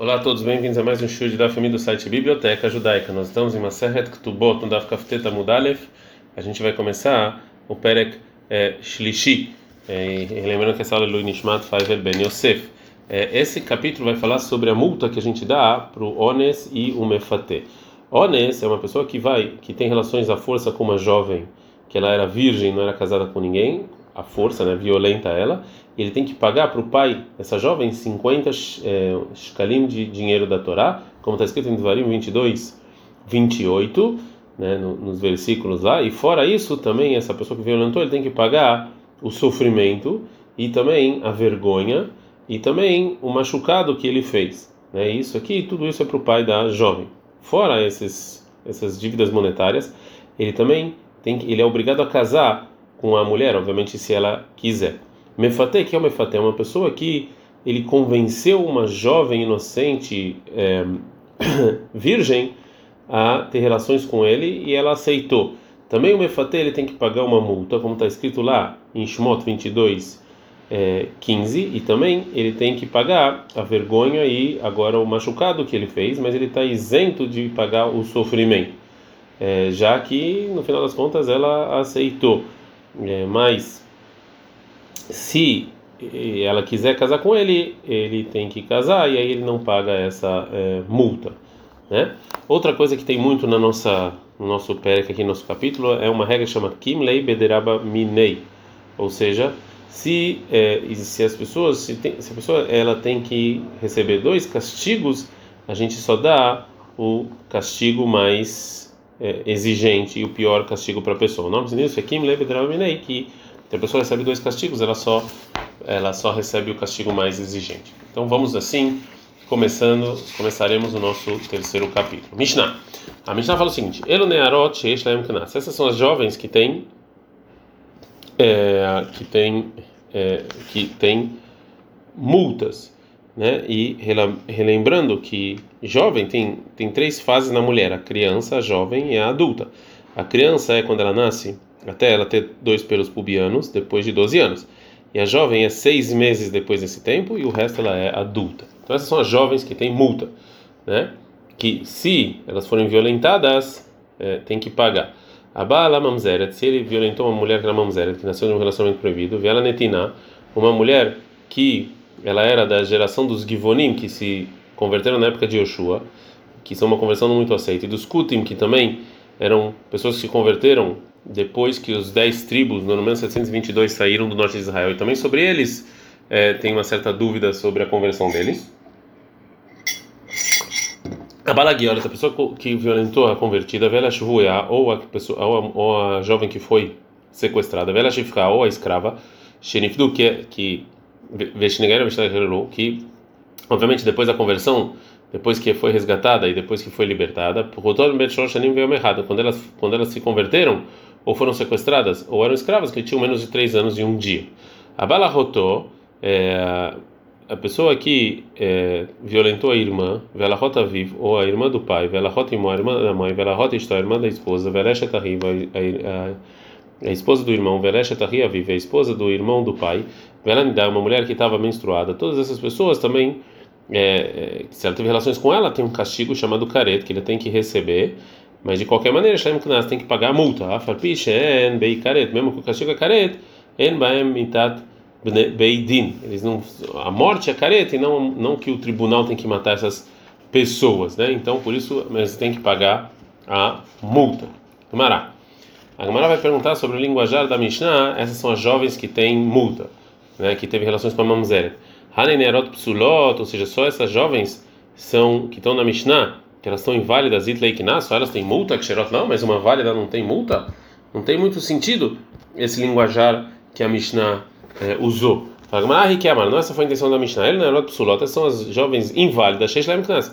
Olá a todos, bem-vindos a mais um show da família do site Biblioteca Judaica. Nós estamos em Maseret Ktubot, no Daf Kafteta Mudalef. A gente vai começar o Perek é, Shlishi. É, lembrando que essa aula é Lui Nishmat Faivel Ben Yosef. É, esse capítulo vai falar sobre a multa que a gente dá para o Ones e o Mefate. Ones é uma pessoa que vai, que tem relações à força com uma jovem que ela era virgem, não era casada com ninguém, a força, né, violenta ela, ele tem que pagar para o pai dessa jovem 50 é, shkalim de dinheiro da Torá, como está escrito em Devarim 22, 28, né, nos versículos lá, e fora isso também essa pessoa que violentou, ele tem que pagar o sofrimento e também a vergonha e também o machucado que ele fez. Né, isso aqui, tudo isso é para o pai da jovem. Fora esses, essas dívidas monetárias, ele também tem ele é obrigado a casar com a mulher, obviamente, se ela quiser. Mefate, que é o mefate? É uma pessoa que ele convenceu uma jovem inocente é, virgem a ter relações com ele e ela aceitou. Também o mefate ele tem que pagar uma multa, como está escrito lá em Shmot 22, é, 15, e também ele tem que pagar a vergonha e agora o machucado que ele fez, mas ele está isento de pagar o sofrimento, é, já que no final das contas ela aceitou. É, mas se ela quiser casar com ele, ele tem que casar e aí ele não paga essa é, multa, né? Outra coisa que tem muito na nossa no nosso perec aqui no nosso capítulo é uma regra chamada Kimlei Bederaba Minei, ou seja, se é, se as pessoas se, tem, se a pessoa ela tem que receber dois castigos, a gente só dá o castigo mais é, exigente e o pior castigo para a pessoa. O nome disso é Kim Lebedraminei, que se a pessoa recebe dois castigos, ela só ela só recebe o castigo mais exigente. Então vamos assim, começando, começaremos o nosso terceiro capítulo. Mishnah. A Mishnah fala o seguinte: Elo nearot knas. Essas são as jovens que têm é, que têm é, que têm multas né? E relembrando que jovem tem, tem três fases na mulher: a criança, a jovem e a adulta. A criança é quando ela nasce, até ela ter dois pelos pubianos, depois de 12 anos. E a jovem é seis meses depois desse tempo e o resto ela é adulta. Então essas são as jovens que têm multa, né? Que se elas forem violentadas, é, tem que pagar. A Bala Mamzeret, se ele violentou uma mulher que era Mamzeret, que nasceu de um relacionamento proibido, Viela Netina, uma mulher que ela era da geração dos Givonim, que se converteram na época de Yoshua, que são uma conversão muito aceita, e dos Kutim, que também eram pessoas que se converteram depois que os dez tribos, no número 722, saíram do norte de Israel. E também sobre eles é, tem uma certa dúvida sobre a conversão deles. A Balaguiora, essa pessoa que violentou a convertida, a Vela ou a, pessoa, ou a, ou a jovem que foi sequestrada, a Vela Shifka, ou a escrava, Shenifdu, que, que que obviamente depois da conversão, depois que foi resgatada e depois que foi libertada, quando elas quando elas se converteram ou foram sequestradas ou eram escravas que tinham menos de três anos e um dia. A bala rotó é, a pessoa que é, violentou a irmã, vela rota vive, ou a irmã do pai, vela rota a irmã da mãe, vela rota a irmã da esposa, vela riva, a a esposa do irmão, Vereshet vive, a esposa do irmão do pai, Velanidá, uma mulher que estava menstruada, todas essas pessoas também, é, é, se ela teve relações com ela, tem um castigo chamado caret, que ele tem que receber, mas de qualquer maneira, Shem Knas tem que pagar a multa, Karet, mesmo que o castigo é caret, En Baem Mitat Beidin, eles não, a morte é caret e não, não que o tribunal tem que matar essas pessoas, né? Então, por isso, eles têm que pagar a multa. Mará. A Gemara vai perguntar sobre o linguajar da Mishnah, essas são as jovens que têm multa, né, que teve relações com a mamzeret. Hanenerot psulot, ou seja, só essas jovens são que estão na Mishnah, que elas estão inválidas, itleikná, só elas têm multa, ksherot não, mas uma válida não tem multa? Não tem muito sentido esse linguajar que a Mishnah é, usou. Não, essa foi a intenção da Mishnah. Ele não psulot, essas são as jovens inválidas,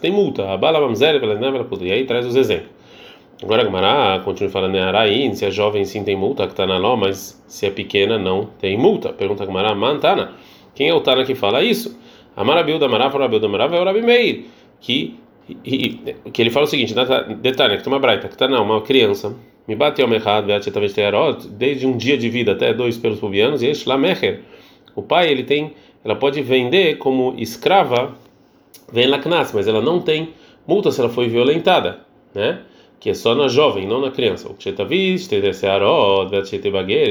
tem multa. A bala mamzeret, e aí traz os exemplos. Agora a Gemara continua falando Araim, se é jovem sim tem multa, que está na ló, mas se é pequena não tem multa. Pergunta a Gemara, Mantana, quem é o Tana que fala isso? Amarabil da Marav, Rabil da Marav é o Rabi Meir, que, que ele fala o seguinte, detalhe, que tem uma braita, que está não, uma criança, me bateu errado, desde um dia de vida até dois pelos pubianos, e este lá mecher. O pai, ele tem, ela pode vender como escrava vem lá knas, mas ela não tem multa se ela foi violentada, né? Que é só na jovem, não na criança. O que está visto,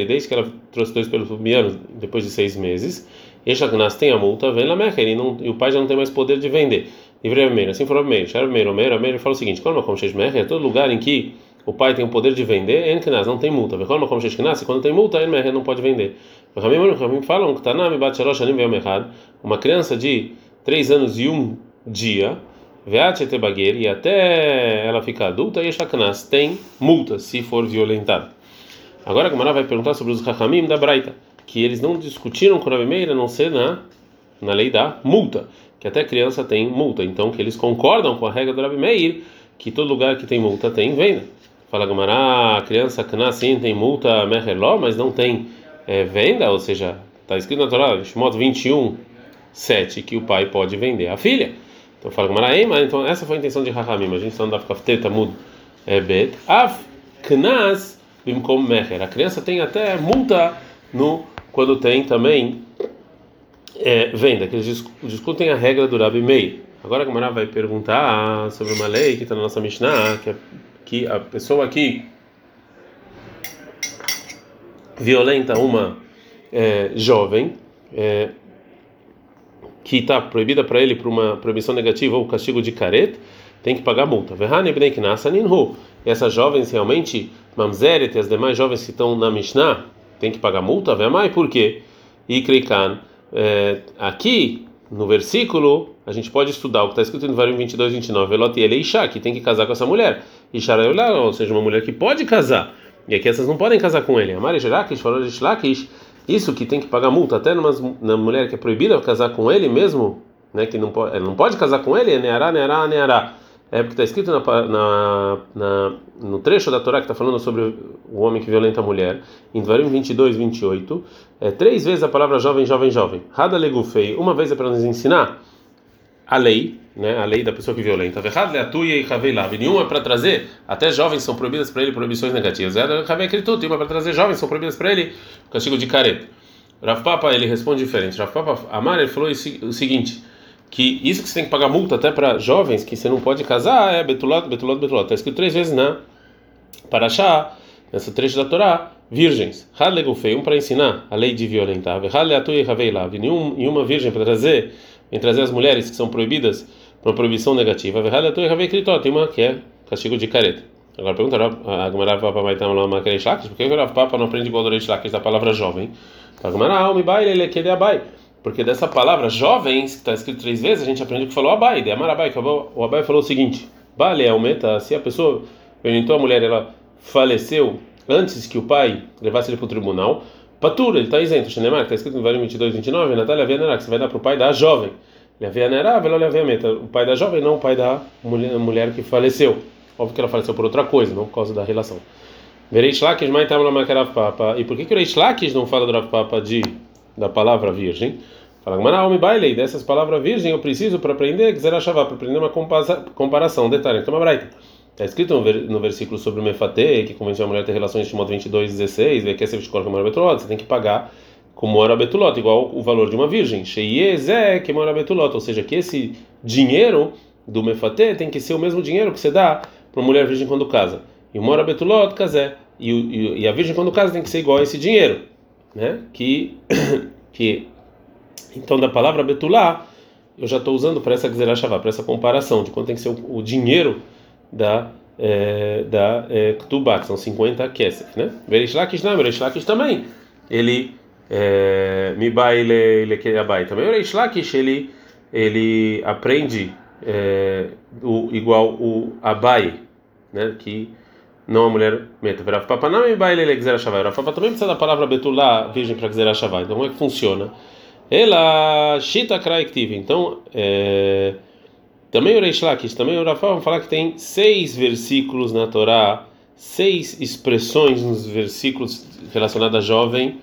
desde que ela trouxe dois pelos pubianos depois de seis meses, Eixa knas tem a multa, vem lá mecher, e, o pai já não tem mais poder de vender. Livre meio, assim falou meio, Shara meio, meio, meio, fala o seguinte: quando como é todo lugar em que o pai tem o poder de vender, en knas não tem multa. Quando como quando tem multa, en não pode vender. Ramim falam que Tanami bat shalosh anim ve'yom echad, uma criança de três anos e um dia, ve'at baguer e até ela ficar adulta, e knas tem multa se for violentada. Agora a Gamara vai perguntar sobre os Rahamim da Braita, que eles não discutiram com Rabi Meir a não ser na, na lei da multa, que até criança tem multa, então que eles concordam com a regra do Rabi Meir, que todo lugar que tem multa tem venda. Fala Gamara, a criança Knas sim tem multa Meherló, mas não tem é, venda, ou seja, está escrito na Torá, Shemot 21, 7, que o pai pode vender a filha. Então fala com mas então essa foi a intenção de Rahamim, a gente está andando Kafteta Mud é Bet, Af Knas Bimkom Meher. A criança tem até multa no quando tem também é, venda, que eles discutem a regra do Rabi Meir. Agora a Gamara vai perguntar sobre uma lei que está na nossa Mishnah, que, é, que a pessoa aqui violenta uma é, jovem é, que está proibida para ele por uma proibição negativa ou castigo de caret, tem que pagar multa. Essas jovens realmente, Mamzeret e as demais jovens que estão na Mishnah, tem que pagar multa? Vemai, por quê? E Kreikan, é, aqui no versículo, a gente pode estudar o que está escrito no Varim 22, 29, Velot e Eleisha, que tem que casar com essa mulher. Isha, ou seja, uma mulher que pode casar. E aqui essas não podem casar com ele. Amari Jerakish falou de Shlakish, isso que tem que pagar multa até numa, mulher que é proibida casar com ele mesmo, né, que não pode, não pode casar com ele, é Neará, Neará, Neará. É porque está escrito na, na, na, no trecho da Torá que está falando sobre o homem que violenta a mulher, em Dvarim 22, 28, é três vezes a palavra jovem, jovem, jovem. Rada legufei, uma vez é para nos ensinar a lei, né, a lei da pessoa que violenta. Verrad atuia e caveilav. Nenhuma é para trazer, até jovens são proibidas para ele proibições negativas. Era cavei tudo, uma para trazer jovens são proibidas para ele castigo de careta. Rav Papa ele responde diferente. Rav Papa Amar ele falou o seguinte, que isso que você tem que pagar multa até para jovens que você não pode casar é betulot, betulot, betulot. Está escrito três vezes na Parashá, nessa trecho da Torá, virgens. Hadlegufei, um para ensinar a lei de violentar. E caveilav. E uma virgem para trazer em trazer as mulheres que são proibidas por uma proibição negativa. Tem uma que é castigo de careta. Agora pergunta a Gamara Papa vai estar lá uma Shlakis, por que o Papa não aprende igual do Shlakis da palavra jovem? A Gamara, ah, bai, ele quer abai. Porque dessa palavra jovens, que está escrito três vezes, a gente aprende que falou abai, de Amarabai, que o abai falou o seguinte: Bale aumenta, se a pessoa orientou a mulher, ela faleceu antes que o pai levasse ele para o tribunal, Patura, ele está isento. Xenemar, está escrito no Varim 22, 29, Natália Vianera, que você vai dar para o pai da jovem. Levianera, Veloleviamenta, o pai da jovem, não o pai da mulher, mulher que faleceu. Óbvio que ela faleceu por outra coisa, não por causa da relação. Vereish Lakish, Mai Tamla Papa. E por que que o Reish Lakish não fala do Papa de, da palavra virgem? Fala, Manaumi Bailey, dessas palavras virgem eu preciso para aprender, achar, para aprender uma comparação, detalhe, então uma braita. Está escrito no versículo sobre o Mefate, que convenceu a mulher a ter relações de modo 22, 16, que você tem que pagar como hora betulot, igual o valor de uma virgem. Sheyezé que mora betulot, ou seja, que esse dinheiro do Mefate tem que ser o mesmo dinheiro que você dá para uma mulher virgem quando casa. E mora betulot, casé. E, e, e a virgem quando casa tem que ser igual a esse dinheiro, né? Que que então da palavra betulá eu já estou usando para essa para essa comparação de quanto tem que ser o, o dinheiro da é, da é, Ktubá, que são 50 Kesef, né? Verishlakish não, Verishlakish também, ele é, Mibai ele ele abai também. Verishlakish ele ele aprende é, o, igual o Abai, né? Que não a mulher meta. Rav Papa não Mibai ele Gzera Shavai. Rav Papa também precisa da palavra Betulá, virgem para Gzera Shavai. Então como é que funciona? Ela Shita Kraiktiv. Então, é, também o Reish Lakish, também o Rafa vamos falar que tem seis versículos na Torá, seis expressões nos versículos relacionados a jovem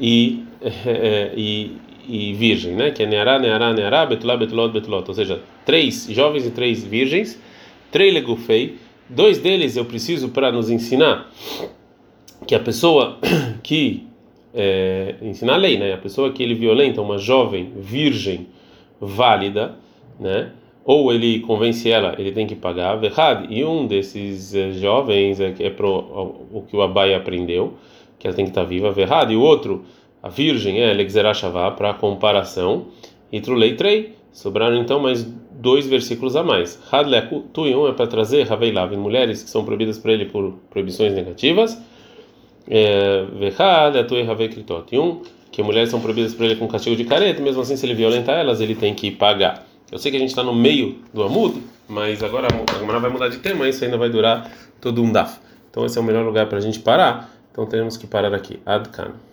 e, é, e, e virgem, né? Que é Neará, Neará, Neará, Betulá, Betulot, Betulot. Ou seja, três jovens e três virgens, três legufei. Dois deles eu preciso para nos ensinar que a pessoa que é, ensinar a lei, né? A pessoa que ele violenta uma jovem virgem válida, né? ou ele convence ela, ele tem que pagar, verrad, e um desses eh, jovens é, é pro, o que o Abai aprendeu, que ela tem que estar viva, verrad, e o outro, a virgem, é Lexerashavá, para comparação, e trulei trei, sobraram então mais dois versículos a mais. Hadleku Tuyum é para trazer Haveilav mulheres que são proibidas para ele por proibições negativas, é, Verrad, Atui e um que mulheres são proibidas para ele com castigo de careta, mesmo assim, se ele violentar elas, ele tem que pagar. Eu sei que a gente está no meio do Amud, mas agora a Gemara vai mudar de tema, isso ainda vai durar todo um daf. Então esse é o melhor lugar para a gente parar. Então temos que parar aqui. Adkan.